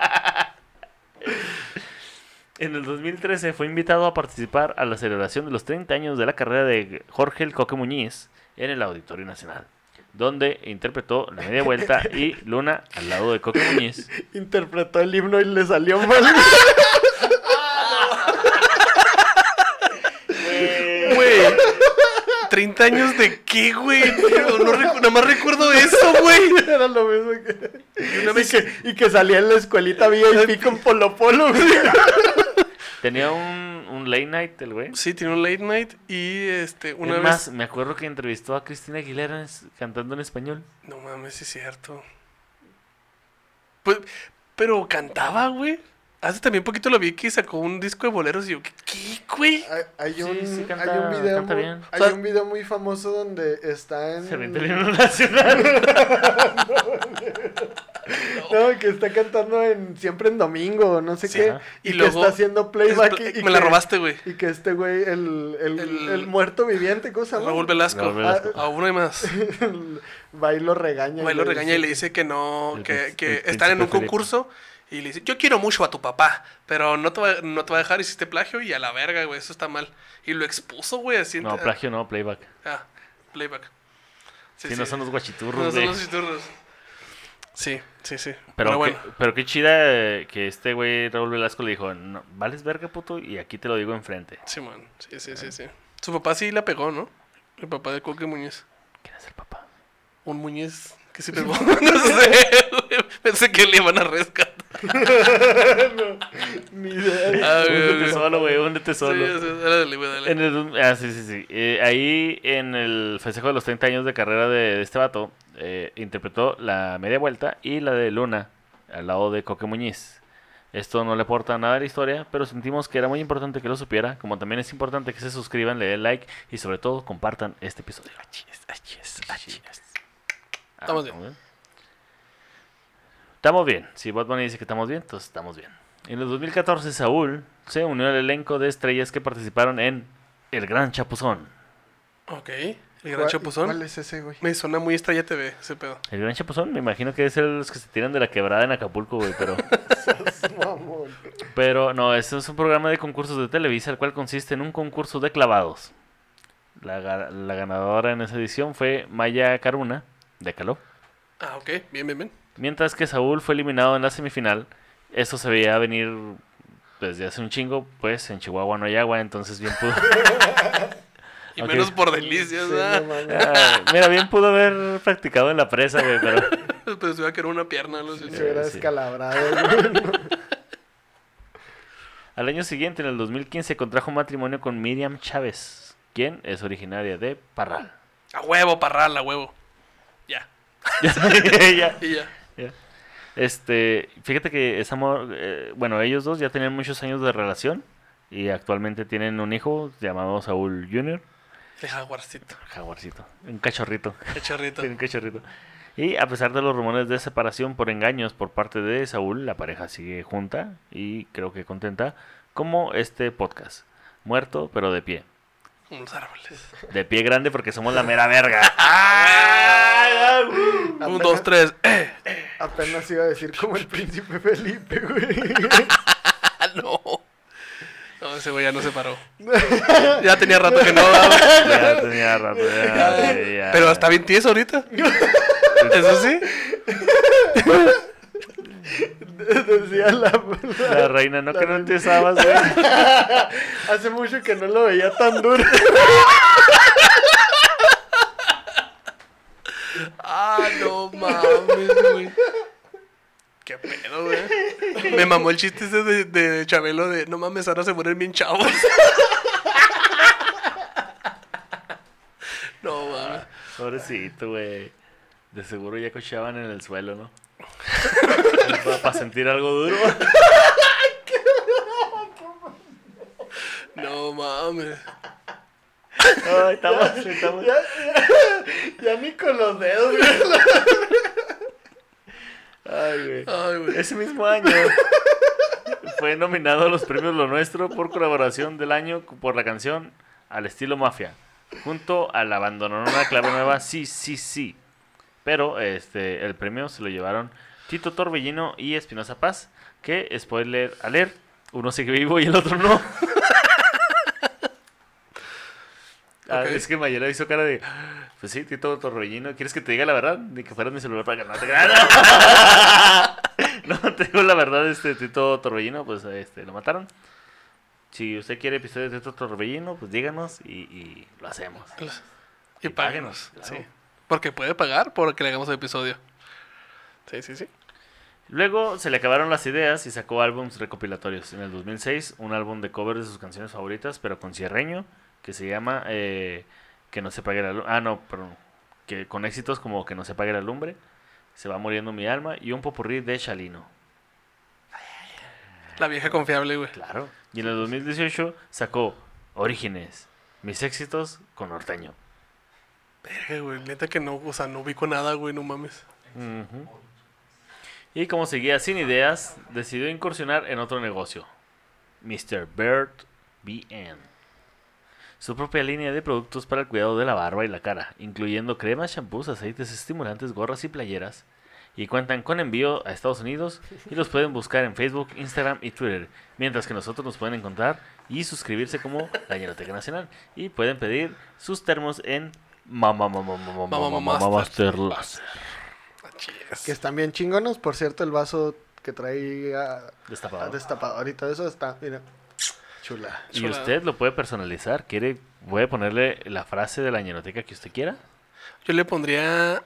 En el 2013 fue invitado a participar a la celebración de los 30 años de la carrera de Jorge el Coque Muñiz en el Auditorio Nacional, donde interpretó La Media Vuelta y Luna al lado de Coque Muñiz. Interpretó el himno y le salió mal. ¿30 años de qué, güey? No, no recu- nada más recuerdo eso, güey. Era lo mismo que... una Y vez- que, y que salía en la escuelita VIP con Polo Polo, güey. Tenía un, un late night el güey. Sí, tiene un late night y este, una es vez. más, me acuerdo que entrevistó a Cristina Aguilera cantando en español. No mames, es cierto. Pues, pero cantaba, güey. Hace también poquito lo vi que sacó un disco de boleros y yo, ¿qué, güey? Hay, hay Sí, un, sí, canta- hay un video canta muy, bien. hay O sea- un video muy famoso donde está en Se vende el himno nacional. No, que está cantando en siempre en domingo, no sé Sí, qué. ajá. Y, Y que luego está haciendo playback. Es- y, y me la que- robaste, güey. Y que este güey, el, el, El- el muerto viviente, ¿cómo se llama? Raúl Velasco. Raúl Velasco. A uno y más. Va y lo regaña. Va y lo regaña y le dice que no, El que, que el están en un Felipe. Y le dice, yo quiero mucho a tu papá, pero no te va, no te va a dejar, hiciste plagio y a la verga, güey, eso está mal. Y lo expuso, güey, así. No, plagio no, playback. Ah, playback. Si no son los guachiturros, No son los chiturros. Sí, sí, sí. Pero, bueno, pero qué chida que este güey Raúl Velasco le dijo, no, vales verga puto y aquí te lo digo enfrente. sí, man. Sí, sí, sí, sí. Su papá sí la pegó, ¿no? El papá de Coque Muñiz. ¿Quién es el papá? Un Muñiz que sí pegó. no sé, güey. Pensé que le iban a rescatar. Ni idea. Ah, güey. solo, güey, húndete Sí, solo. sí, dale, güey, dale. En el, ah, sí, sí, sí. Eh, ahí en el festejo de los 30 años de carrera de, de este vato, eh, interpretó la media vuelta y la de Luna al lado de Coque Muñiz. Esto no le aporta nada a la historia, pero sentimos que era muy importante que lo supiera, como también es importante que se suscriban, le den like y sobre todo compartan este episodio. Ah, Estamos bien. Estamos bien. Si Bad Bunny dice que estamos bien, entonces estamos bien. En el 2014, Saúl se unió al elenco de estrellas que participaron en El Gran Chapuzón. Ok, el gran ¿Cuál- chapuzón. ¿Cuál es ese, güey? Me suena muy estrella TV ese pedo. El Gran Chapuzón, me imagino que es el los que se tiran de la quebrada en Acapulco, güey, pero... Pero no, este es un programa de concursos de Televisa, el cual consiste en un concurso de clavados. La, la ganadora en esa edición fue Maya Caruna, de Caló. Ah, ok, bien, bien, bien. Mientras que Saúl fue eliminado en la semifinal, esto se veía venir desde hace un chingo, pues en Chihuahua no hay agua, entonces bien pudo... Y menos por delicias, Sí, ¿verdad? no. Ah, mira, bien pudo haber practicado en la presa, güey, pero... Pero se iba a quedar una pierna, lo sé. Se hubiera sí. descalabrado. Al año siguiente, en el 2015, contrajo matrimonio con Miriam Chávez, quien es originaria de Parral. A huevo, parral, a huevo. Ya. Ya, Y ya. Este, fíjate que esa mo- eh, bueno, ellos dos ya tenían muchos años de relación y actualmente tienen un hijo llamado Saúl Jr., El jaguarcito. jaguarcito, un cachorrito. Un cachorrito. Y a pesar de los rumores de separación por engaños por parte de Saúl, la pareja sigue junta y creo que contenta, como este podcast. Muerto, pero de pie. Unos árboles. De pie grande porque somos la mera verga. Un, dos, tres. ¡Eh! Apenas iba a decir como el príncipe Felipe, güey. ¡Ah, no! No, ese güey ya no se paró. ya tenía rato que no. Ya tenía rato. ya, ya. Pero está bien tieso ahorita. Eso sí. Decía la, La reina, no que no empezabas, güey. Hace mucho que no lo veía tan duro. Ah, no mames, güey. Qué pedo, güey. Me mamó el chiste ese de, de Chabelo de no mames, ahora se mueren bien chavos. No mames. Pobrecito, güey. De seguro ya cocheaban en el suelo, ¿no? Para sentir algo duro. No mames. Ay, estamos, estamos. Ya, ya- ya ni con los dedos, güey. Ay, güey. Ay, güey. Ese mismo año fue nominado a los premios Lo Nuestro por colaboración del año por la canción Al estilo Mafia, junto a la abandonadora clave nueva Sí, sí, sí. Pero este el premio se lo llevaron Tito Torbellino y Espinosa Paz, que spoiler alert, uno sigue vivo y el otro no. Ah, es que Mayela hizo cara de, pues sí, Tito Torbellino, ¿quieres que te diga la verdad? Ni que fuera mi celular para que no te digo la verdad, este Tito Torbellino, pues este, lo mataron. Si usted quiere episodios de Tito Torbellino, pues díganos y, y lo hacemos. Y Y páguenos. páguenos, Sí. Porque puede pagar por que le hagamos el episodio. Sí, sí, sí. Luego se le acabaron las ideas y sacó álbums recopilatorios. En el 2006, un álbum de covers de sus canciones favoritas, pero con cierreño, que se llama eh, Que no se pague la lumbre. Ah, no, perdón. Que con éxitos como Que no se pague la lumbre, Se va muriendo mi alma y un popurrí de Chalino. La vieja confiable, güey. Claro. Y en el 2018 sacó Orígenes, mis éxitos con norteño. Verga, güey. Neta que no, o sea, no ubico nada, güey, no mames. Ujú. Y como seguía sin ideas, decidió incursionar en otro negocio, Mr. Bird BN. Su propia línea de productos para el cuidado de la barba y la cara, incluyendo cremas, shampoos, aceites estimulantes, gorras y playeras. Y cuentan con envío a Estados Unidos y los pueden buscar en Facebook, Instagram y Twitter. Mientras que nosotros nos pueden encontrar y suscribirse como La Ñeroteca Nacional. Y pueden pedir sus termos en Mama Mama Mama Que están bien chingonos. Por cierto, el vaso que trae ah, Destapado. destapador y todo eso está, mira, chula. Y usted lo puede personalizar. ¿Quiere? Puede ponerle la frase de la ñeroteca que usted quiera. Yo le pondría.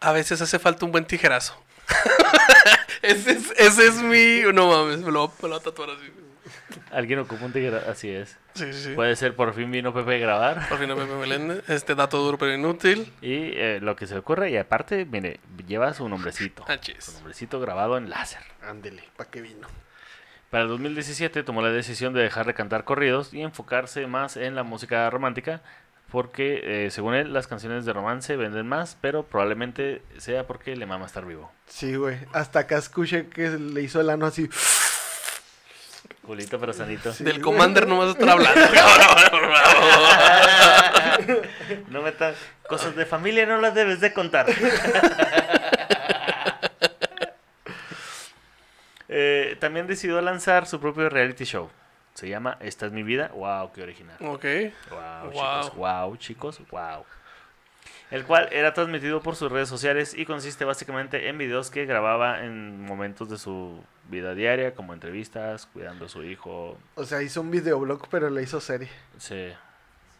A veces hace falta un buen tijerazo. ese, es, ese es mi. No mames, me lo, me lo voy a tatuar así. Alguien ocupa un tijera. Así es. Sí, sí, sí. Puede ser por fin vino Pepe a grabar. Por fin no me Meléndez. Este dato duro pero inútil. Y eh, lo que se le ocurre. Y aparte, mire, lleva su nombrecito. Ah, chis. Su nombrecito grabado en láser. Ándele, ¿para qué vino? Para el 2017 tomó la decisión de dejar de cantar corridos y enfocarse más en la música romántica. Porque, eh, según él, las canciones de romance venden más, pero probablemente sea porque le mama estar vivo. Sí, güey. Hasta acá escuché que le hizo el ano así. Culito pero sanito. Sí. Del Commander no vas a estar hablando. No metas cosas de familia, no las debes de contar. Eh, también decidió lanzar su propio reality show. Se llama Esta es mi vida. Wow, qué original. ok. Wow, Wow. chicos. Wow, chicos. Wow. El cual era transmitido por sus redes sociales y consiste básicamente en videos que grababa en momentos de su vida diaria, como entrevistas, cuidando a su hijo, O sea, hizo un videoblog, pero le hizo serie. Sí,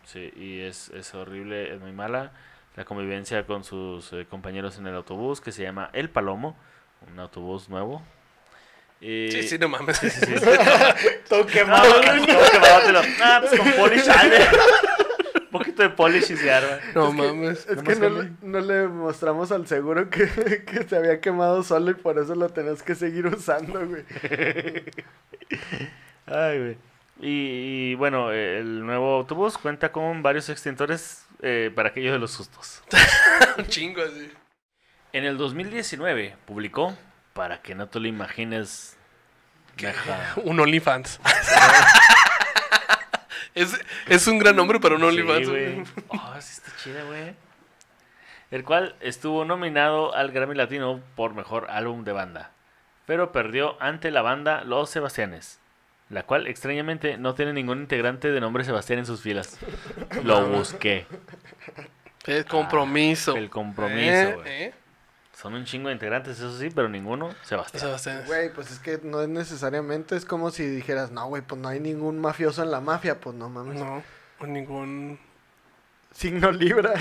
sí, y es, es horrible, es muy mala. La convivencia con sus eh, compañeros en el autobús, que se llama El Palomo, un autobús nuevo. Y... Sí, sí, no mames. sí, sí. Todo No, quemado. todo quemado, te lo- Ah, pues con polish, poquito de polish y se arma. No mames. Es que no, que le- no le mostramos al seguro que, que se había quemado solo y por eso lo tenés que seguir usando, güey. Ay, güey. Y, y, bueno, el nuevo autobús cuenta con varios extintores eh, para aquellos de los sustos. Un chingo así. En el 2019 publicó, para que no te lo imagines, deja- Un OnlyFans. Es, es un gran nombre para un Sí, OnlyFans. güey. Oh, sí está chida, güey. El cual estuvo nominado al Grammy Latino por Mejor Álbum de Banda, pero perdió ante la banda Los Sebastianes, la cual extrañamente no tiene ningún integrante de nombre Sebastián en sus filas. Lo busqué. Es compromiso. Ah, el compromiso, Eh, güey. eh. Son un chingo de integrantes, eso sí, pero ninguno Sebastián. Sebastián. Güey, pues es que no es necesariamente, es como si dijeras, no, güey, pues no hay ningún mafioso en la mafia, pues no mames. No, con ningún. Signo Libra.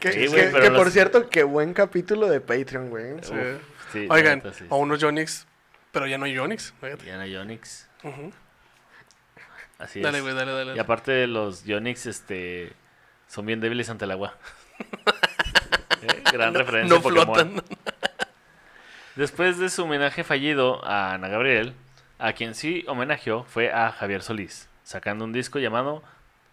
que, Sí, güey, que- pero que los- por cierto, qué buen capítulo de Patreon, güey. Sí. Uf, sí, Oigan, neta, sí. a unos Yonix, pero ya no hay Yonix. fíjate. Diana Yonix, Ujú. así Dale, es. güey, dale, dale. Y aparte los Yonix, este, son bien débiles ante el agua. Eh, Gran referencia no flotan. Después de su homenaje fallido a Ana Gabriel, a quien sí homenajeó fue a Javier Solís, sacando un disco llamado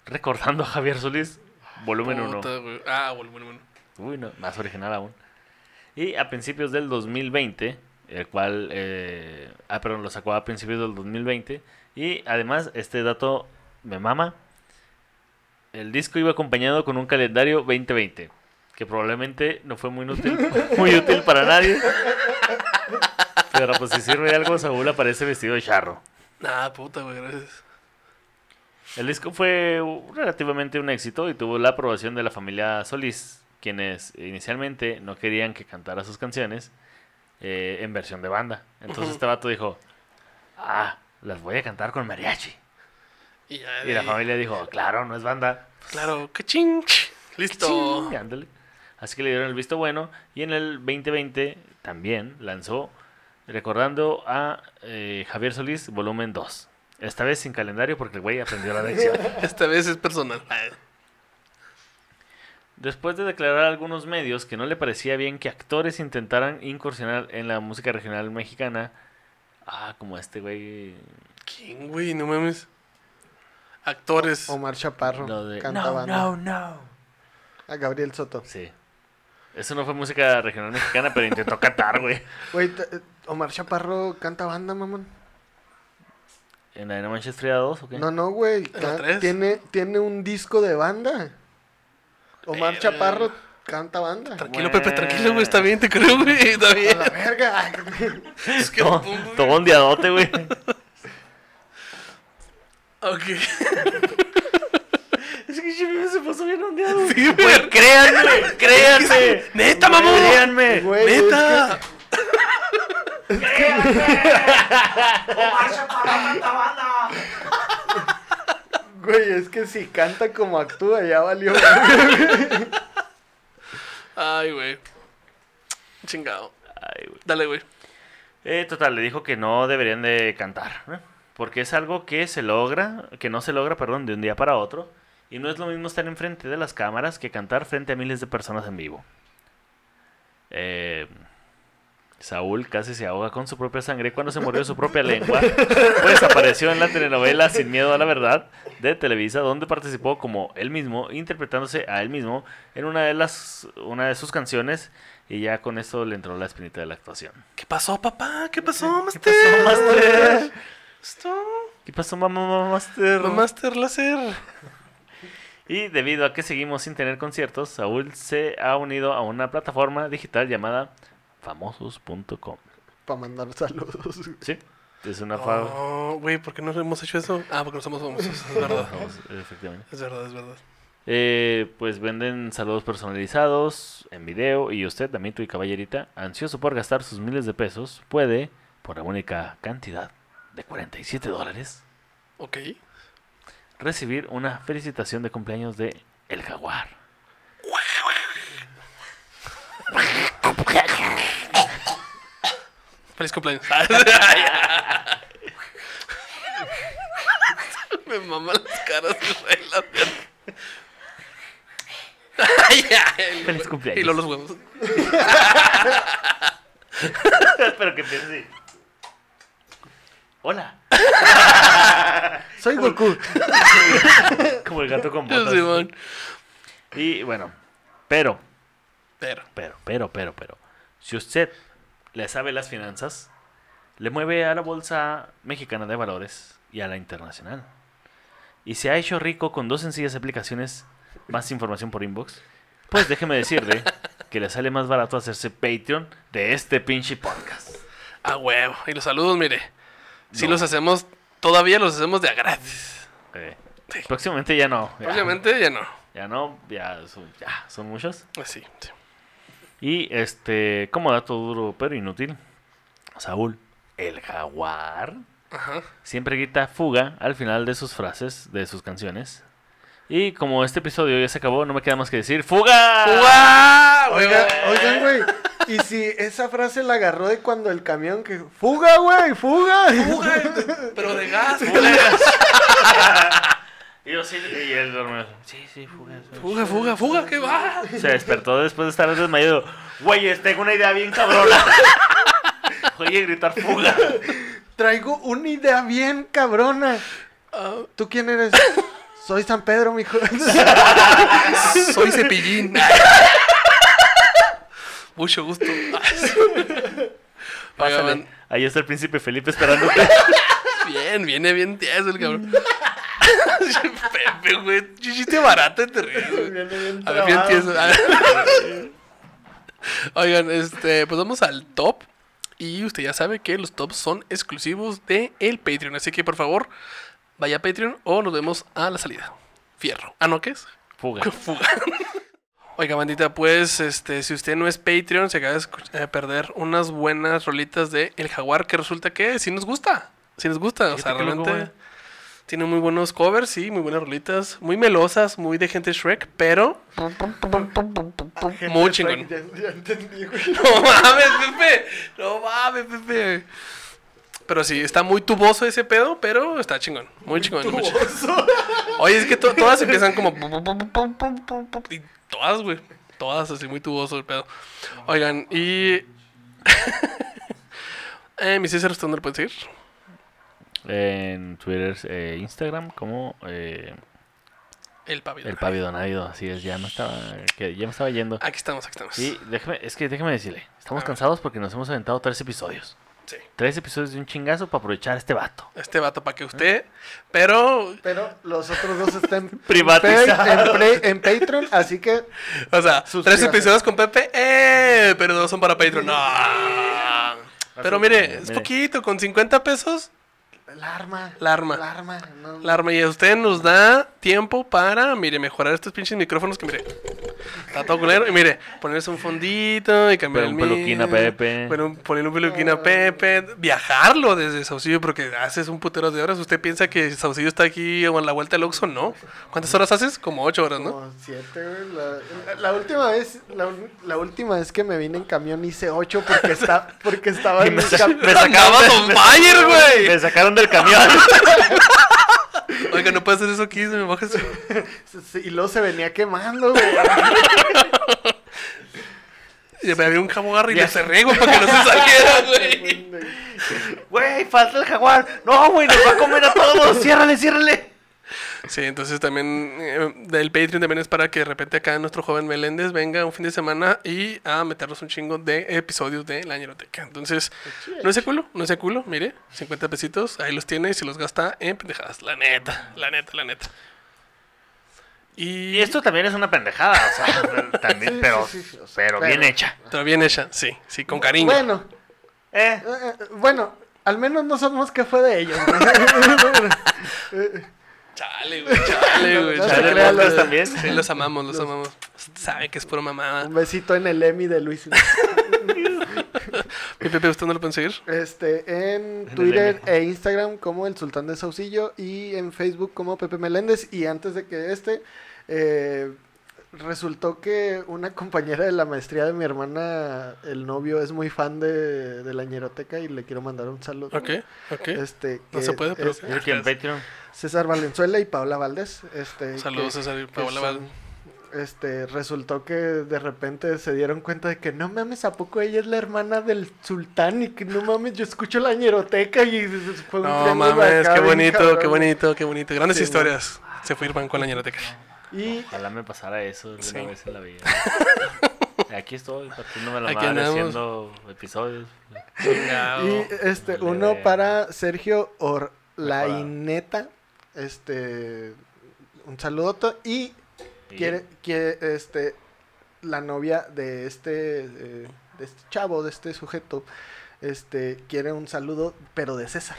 Recordando a Javier Solís, volumen 1. Puta, güey. Ah, bueno, bueno. Uy, no, más original aún. Y a principios del 2020, el cual, eh, ah, perdón, lo sacó a principios del 2020. Y además, este dato me mama. El disco iba acompañado con un calendario 2020, que probablemente no fue muy útil, muy útil para nadie. Pero pues si sirve de algo, Saúl aparece vestido de charro. Ah, puta, güey, gracias. El disco fue relativamente un éxito y tuvo la aprobación de la familia Solís, quienes inicialmente no querían que cantara sus canciones eh, en versión de banda. Entonces este vato dijo, ah, las voy a cantar con mariachi. Y, la familia dijo, claro, no es banda. Claro, que ching. Listo. Ándale. Así que le dieron el visto bueno y en el 2020 también lanzó recordando a eh, Javier Solís volumen 2. Esta vez sin calendario porque el güey aprendió la lección. Esta vez es personal. Después de declarar a algunos medios que no le parecía bien que actores intentaran incursionar en la música regional mexicana, ah, como este güey. ¿Quién, güey? No mames. Actores. Omar Chaparro Lo de. canta no, banda. no, no. A Gabriel Soto. Sí. Eso no fue música regional mexicana, pero intentó cantar, güey. Güey, Omar Chaparro canta banda, mamón. ¿En la de No Manches Frida 2 o qué? No, no, güey. Tiene, tiene un disco de banda. Omar. Chaparro canta banda. Tranquilo, Pepe, tranquilo, güey. Está bien, te creo, güey. Está A bien. la verga. Es que Todo, no todo ondeadote, güey. Ok. Es que Jimmy se pasó bien ondeado. Sí, Güey, créanme, créanme. Neta, mamón. Créanme. Güey, Neta. Omar Chaparro canta banda. Güey, es que si canta como actúa, ya valió. Ay, güey. Chingado. Ay, güey. Dale, güey. Eh, total, le dijo que no deberían de cantar, ¿eh? Porque es algo que se logra, que no se logra, perdón, de un día para otro, y no es lo mismo estar enfrente de las cámaras que cantar frente a miles de personas en vivo. Eh, Saúl casi se ahoga con su propia sangre cuando se murió de su propia lengua, pues apareció en la telenovela Sin Miedo a la Verdad de Televisa, donde participó como él mismo, interpretándose a él mismo en una de las una de sus canciones, y ya con eso le entró la espinita de la actuación. ¿Qué pasó, papá? ¿Qué pasó, Master? pasó, Master? Esto. ¿Qué pasó, mamá, mamá, master? Master Láser. Y debido a que seguimos sin tener conciertos, Saúl se ha unido a una plataforma digital llamada famosos.com. Para mandar saludos. Sí, es una fa- Oh, güey, ¿por qué no hemos hecho eso? Ah, porque no somos famosos. Es verdad. Efectivamente. Es verdad, es verdad. Eh, pues venden saludos personalizados en video y usted, amito y caballerita, ansioso por gastar sus miles de pesos, puede, por la única cantidad de 47 dólares, Ok. recibir una felicitación de cumpleaños de El Jaguar. Feliz cumpleaños. Me maman las caras, el- Feliz cumpleaños. Y luego los huevos. Pero que así. Hola. Soy Goku. Como el gato con botas. Simón. Y bueno, pero, Pero. pero, pero, pero, pero. Si usted le sabe las finanzas, le mueve a la bolsa mexicana de valores y a la internacional. Y se ha hecho rico con dos sencillas aplicaciones, más información por inbox. Pues déjeme decirle que le sale más barato hacerse Patreon de este pinche podcast. A huevo. Y los saludos, mire. Si los hacemos, todavía los hacemos de a gratis. Sí. Próximamente ya no. ya. Obviamente ya no. Ya no, ya son, ya son muchos. Pues sí, sí. Y este, como dato duro pero inútil, Saúl, el jaguar, Ajá. siempre grita fuga al final de sus frases, de sus canciones. Y como este episodio ya se acabó, no me queda más que decir ¡Fuga! ¡Fuga! Oiga, oigan, güey. Y si esa frase la agarró de cuando el camión que. ¡Fuga, güey! ¡Fuga! ¡Fuga! Pero de gas. Y yo sí, y él dormido. Sí, sí, fuga. sí". Fuga, fuga, fuga, ¿qué va? Se despertó después de estar desmayado. Güeyes, tengo una idea bien cabrona. Oye, gritar fuga. Traigo una idea bien cabrona. Ah, ¿Tú quién eres? Soy San Pedro, mijo. soy cepillín. Mucho gusto. Pásale. Ahí está el príncipe Felipe esperándote. bien, viene bien tieso el cabrón. Pepe, güey. Chiste barato te ríes, güey. A ver, bien tieso. A ver. Oigan, este, pues vamos al top. Y usted ya sabe que los tops son exclusivos de el Patreon. Así que por favor, vaya a Patreon o nos vemos a la salida. Fierro. Ah, ¿no qué es? Fuga. Fuga. Oiga, bandita, pues, este, si usted no es Patreon, se acaba de eh, perder unas buenas rolitas de El Jaguar, que resulta que sí nos gusta. Sí nos gusta. O sea, loco, realmente tiene muy buenos covers, sí, muy buenas rolitas. Muy melosas, muy de gente Shrek, pero muy chingón. Ya, ya entendí, güey. No mames, Pepe. No mames, Pepe. Pero sí, está muy tuboso ese pedo, pero está chingón. Muy chingón. muy chingón. Oye, es que to- todas empiezan como. Y todas, güey. Todas así, muy tuboso el pedo. Oigan, y. eh, mis César, ¿dónde lo pueden seguir? En Twitter, eh, Instagram, como eh, El pavido. El Pavido Návido, así es, ya me estaba, que ya me estaba yendo. Aquí estamos, aquí estamos. Y déjeme, es que déjeme decirle, estamos cansados porque nos hemos aventado tres episodios. Sí. Tres episodios de un chingazo para aprovechar a este vato. Este vato para que usted. Pero, Pero los otros dos están Privatizados. en, pre- en Patreon, así que o sea, tres episodios con Pepe, ¡eh! Pero dos son para Patreon. No. Pero mire, es poquito, con 50 pesos, el arma. La arma. El arma. no, la arma. Y a usted nos da tiempo para, mire, mejorar estos pinches micrófonos que, mire, está todo culero. Y mire, ponerse un fondito y cambiar Poner el un peluquín a Pepe. poner un- Poner un peluquín a Pepe. Viajarlo desde Saucillo, porque haces un putero de horas. Usted piensa que Saucillo está aquí o en la vuelta del Oxxo, ¿no? ¿Cuántas horas haces? Como ocho horas, ¿no? Como siete, güey. La, la- la última vez, la, la última vez que me vine en camión hice ocho porque está, porque estaba Y en me, cam- me sacaron, me- fire, güey. me sacaron del camión. Oiga, no puede hacer eso aquí, se me baja Sí, y luego se venía quemando, güey. Y me había un jabogarro y le cerré, güey, para que no se saliera, güey. Güey, falta el jaguar. No, güey, nos va a comer a todos. Ciérrale, ciérrale. Sí, entonces también eh, del Patreon también es para que de repente acá nuestro joven Meléndez venga un fin de semana y a meternos un chingo de episodios de La Ñeroteca. Entonces, no es culo, no es culo, mire, 50 pesitos, ahí los tiene y se los gasta en pendejadas. La neta, la neta, la neta. Y Y esto también es una pendejada, o sea, también, Sí, pero, sí, sí, sí, o sea, pero pero- bien hecha. Pero bien hecha, sí, sí, con cariño. Bueno, Eh, eh, eh, bueno, al menos no sabemos qué fue de ellos. güey. Chale, güey, chale, güey. No chale, crea lo podcast de- también. Sí, los amamos, los amamos. Sabe que es pura mamada. Un besito en el Emmy de Luis. Mi Pepe, ¿usted no lo pueden seguir? Este, en el Twitter e Instagram como el Sultán de Saucillo y en Facebook como Pepe Meléndez. Y antes de que este, eh, resultó que una compañera de la maestría de mi hermana, el novio, es muy fan de, de la ñeroteca y le quiero mandar un saludo. Ok, ok. Este, No se puede, pero es Patreon. César Valenzuela y Paola Valdés. Este, Saludos, que- César y Paola son- Val. este, resultó que de repente se dieron cuenta de que no mames, ¿a poco ella es la hermana del sultán? Y que no mames, yo escucho la ñeroteca y fue un No mames, acá qué bonito, cabrón. qué bonito, qué bonito. Grandes Sí, historias se firman con la ñeroteca. Y Ojalá me pasara eso de Sí. una vez en la vida. Aquí estoy, partiéndome la Aquí madre andamos. haciendo episodios. Y este, uno para Sergio Orlaineta. Este, un saludoto. Y Y- quiere, quiere, este, la novia de este, eh, de este chavo, de este sujeto, este, quiere un saludo, pero de César.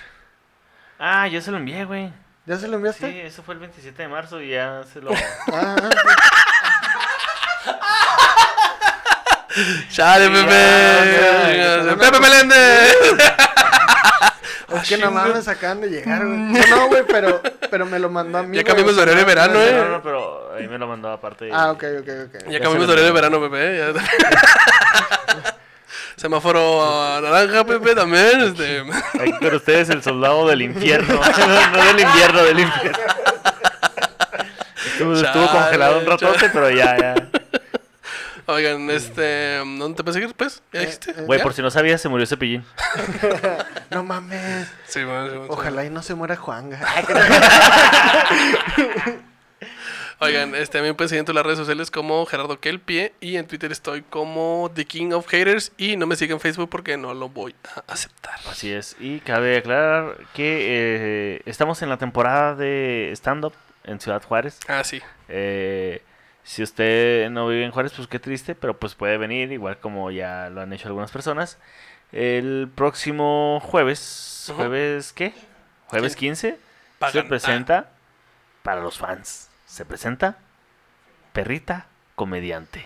Ah, yo se lo envié, güey. ¿Ya se lo Sí, enviaste? eso fue el 27 de marzo y ya se lo... Ah, ¡Chale, Ya, Pepe! ¡Pepe. Meléndez! es que nada más me acaban de llegar, güey. No, no, güey, pero, pero me lo mandó a mí. Ya cambiamos de horario de no- verano, no- ¿eh? No, no, pero ahí me lo mandó aparte. Ah, ok, ok, ok. Ya cambiamos de horario de verano, Pepe. Semáforo naranja, Pepe, también. Este. Usted es el soldado del infierno. no del invierno, del infierno. Estuvo, congelado un ratote, chale. pero ya, ya. Oigan, este. ¿Dónde te puedes seguir, pues? ¿Ya Eh, dijiste? eh, Güey, ¿Ya? por si no sabías, se murió Cepillín. No mames. Sí, bueno, sí, bueno, sí. Ojalá y no se muera Juan. Oigan, este, también pueden seguir en todas las redes sociales como Gerardo Kelpie y en Twitter estoy como The King of Haters y no me sigan en Facebook porque no lo voy a aceptar. Así es. Y cabe aclarar que eh, estamos en la temporada de stand-up en Ciudad Juárez. Ah, sí. Eh, si usted no vive en Juárez, pues qué triste, pero pues puede venir, igual como ya lo han hecho algunas personas. El próximo jueves. ¿jueves qué? Jueves Sí. 15, se presenta para los fans. Se presenta Perrita Comediante.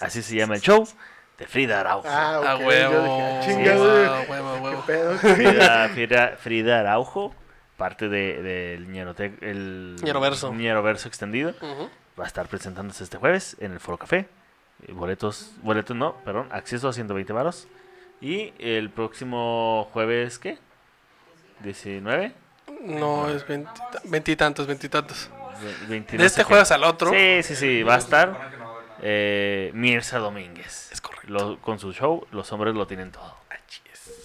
Así se llama el show de Frida Araujo. Ah, A ok. huevo. Dije, ah, Sí, huevo, a ¿Qué huevo. pedo? Frida, Frida- Frida Araujo, parte del de, Ñerote- el Ñeroverso. Ñeroverso extendido. Va a estar presentándose este jueves en el Foro Café. Eh, Boletos, boletos no, perdón, acceso a 120 varos. Y el próximo jueves, ¿qué? 19? No, es veinti- veintitantos, veintitantos. Ve- 20 De este jueves al otro. Sí, sí, sí, va a estar eh, Mirza Domínguez. Es correcto. Lo- con su show, los hombres lo tienen todo.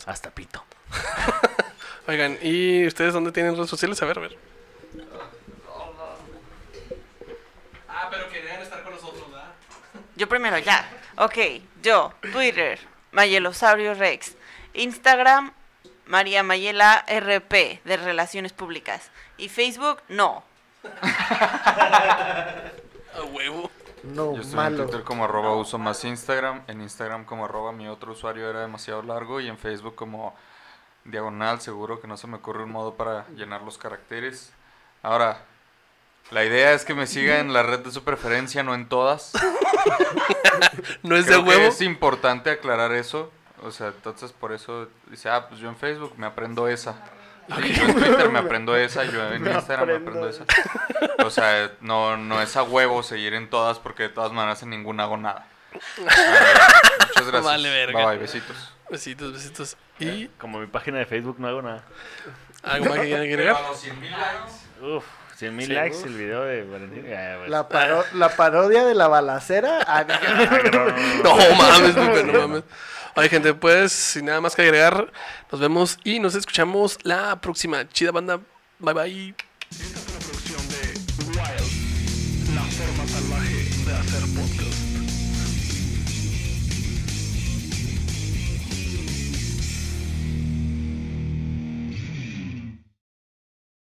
Hasta pito. Oigan, ¿y ustedes dónde tienen redes sociales? A ver, a ver. Ah, pero querían estar con nosotros, ¿verdad? Yo primero, ya. Ok, yo, Twitter, Mayelosaurio Rex. Instagram, María Mayela RP, de Relaciones Públicas. Y Facebook, no. A huevo. No, Yo estoy en malo. Twitter como arroba uso más Instagram. En Instagram como arroba mi otro usuario era demasiado largo. Y en Facebook como diagonal. Seguro que no se me ocurre un modo para llenar los caracteres. Ahora, la idea es que me siga en la red de su preferencia, no en todas. No es de Creo que huevo. es importante aclarar eso. O sea, entonces por eso dice, ah, pues yo en Facebook me aprendo esa. Yo en Twitter me aprendo esa, yo en Me Instagram me aprendo esa. O sea, no, no es a huevo seguir en todas porque de todas maneras en ninguna hago nada. Ah, Muchas gracias. Vale, verga. Bye, bye, besitos. Besitos, besitos. Y Como mi página de Facebook no hago nada. algo más que quieran agregar. Uf, 100 mil Sí, likes uf. el video de Valentín. Ah, pues. La, paro- la parodia de la balacera. Ah, no. Mames, no mames. Oye, gente, pues, sin nada más que agregar, nos vemos y nos escuchamos la próxima. Chida banda. Bye bye.